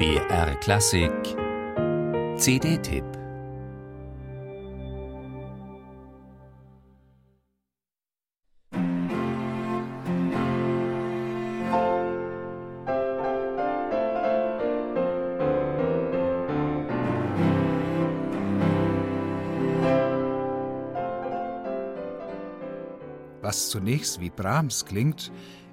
BR Klassik. CD-Tipp Was zunächst wie Brahms klingt,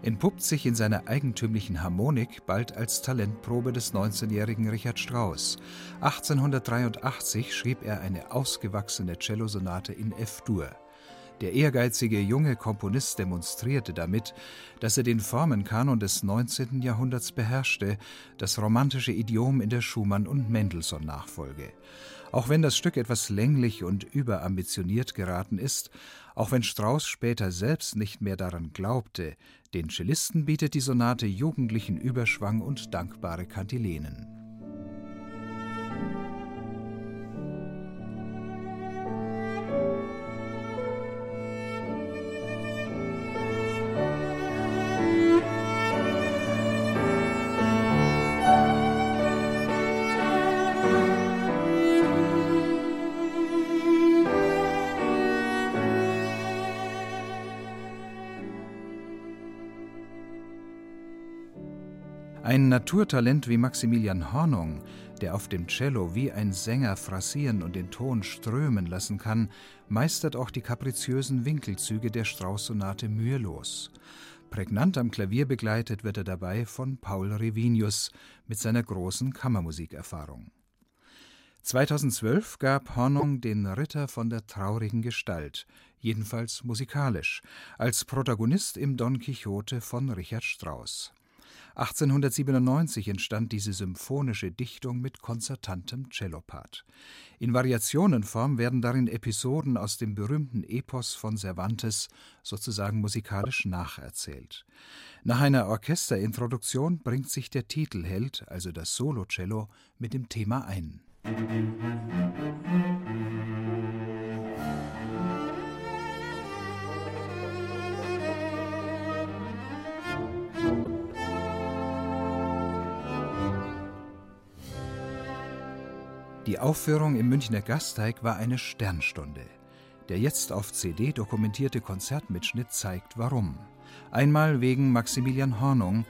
entpuppt sich in seiner eigentümlichen Harmonik bald als Talentprobe des 19-jährigen Richard Strauss. 1883 schrieb er eine ausgewachsene Cellosonate in F-Dur. Der ehrgeizige junge Komponist demonstrierte damit, dass er den Formenkanon des 19. Jahrhunderts beherrschte, das romantische Idiom in der Schumann- und Mendelssohn-Nachfolge. Auch wenn das Stück etwas länglich und überambitioniert geraten ist, auch wenn Strauss später selbst nicht mehr daran glaubte, den Cellisten bietet die Sonate jugendlichen Überschwang und dankbare Kantilenen. Ein Naturtalent wie Maximilian Hornung, der auf dem Cello wie ein Sänger phrasieren und den Ton strömen lassen kann, meistert auch die kapriziösen Winkelzüge der Strauß-Sonate mühelos. Prägnant am Klavier begleitet wird er dabei von Paul Revinius mit seiner großen Kammermusikerfahrung. 2012 gab Hornung den Ritter von der traurigen Gestalt, jedenfalls musikalisch, als Protagonist im Don Quixote von Richard Strauss. 1897 entstand diese symphonische Dichtung mit konzertantem Cellopart. In Variationenform werden darin Episoden aus dem berühmten Epos von Cervantes sozusagen musikalisch nacherzählt. Nach einer Orchesterintroduktion bringt sich der Titelheld, also das Solocello, mit dem Thema ein. Musik Die Aufführung im Münchner Gasteig war eine Sternstunde. Der jetzt auf CD dokumentierte Konzertmitschnitt zeigt warum. Einmal wegen Maximilian Hornung,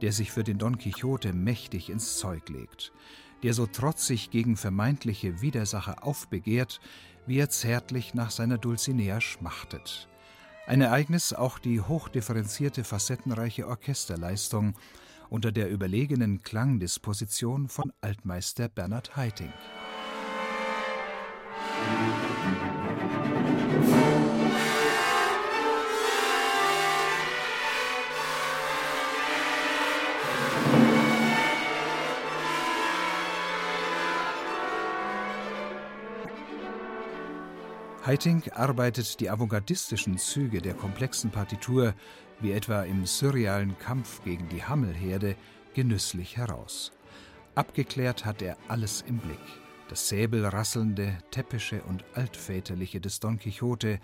der sich für den Don Quixote mächtig ins Zeug legt, der so trotzig gegen vermeintliche Widersacher aufbegehrt, wie er zärtlich nach seiner Dulcinea schmachtet. Ein Ereignis auch die hochdifferenzierte, facettenreiche Orchesterleistung unter der überlegenen Klangdisposition von Altmeister Bernhard Haitink. Haitink arbeitet die avantgardistischen Züge der komplexen Partitur, wie etwa im surrealen Kampf gegen die Hammelherde, genüsslich heraus. Abgeklärt hat er alles im Blick das säbelrasselnde, täppische und altväterliche des Don Quixote,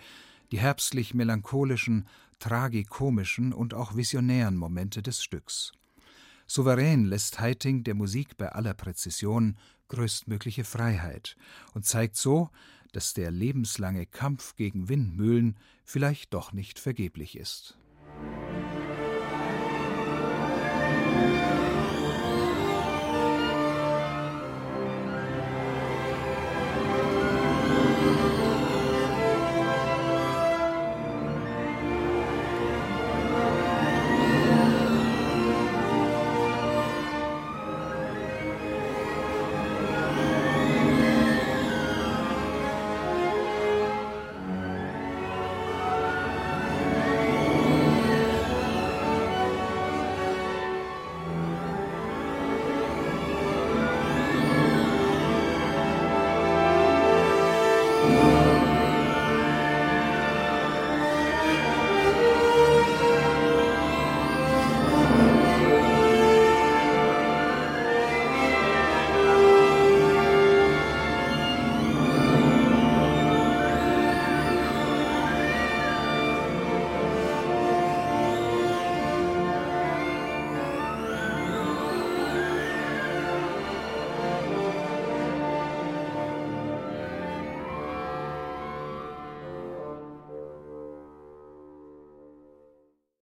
die herbstlich melancholischen, tragikomischen und auch visionären Momente des Stücks. Souverän lässt Heiting der Musik bei aller Präzision größtmögliche Freiheit und zeigt so, dass der lebenslange Kampf gegen Windmühlen vielleicht doch nicht vergeblich ist.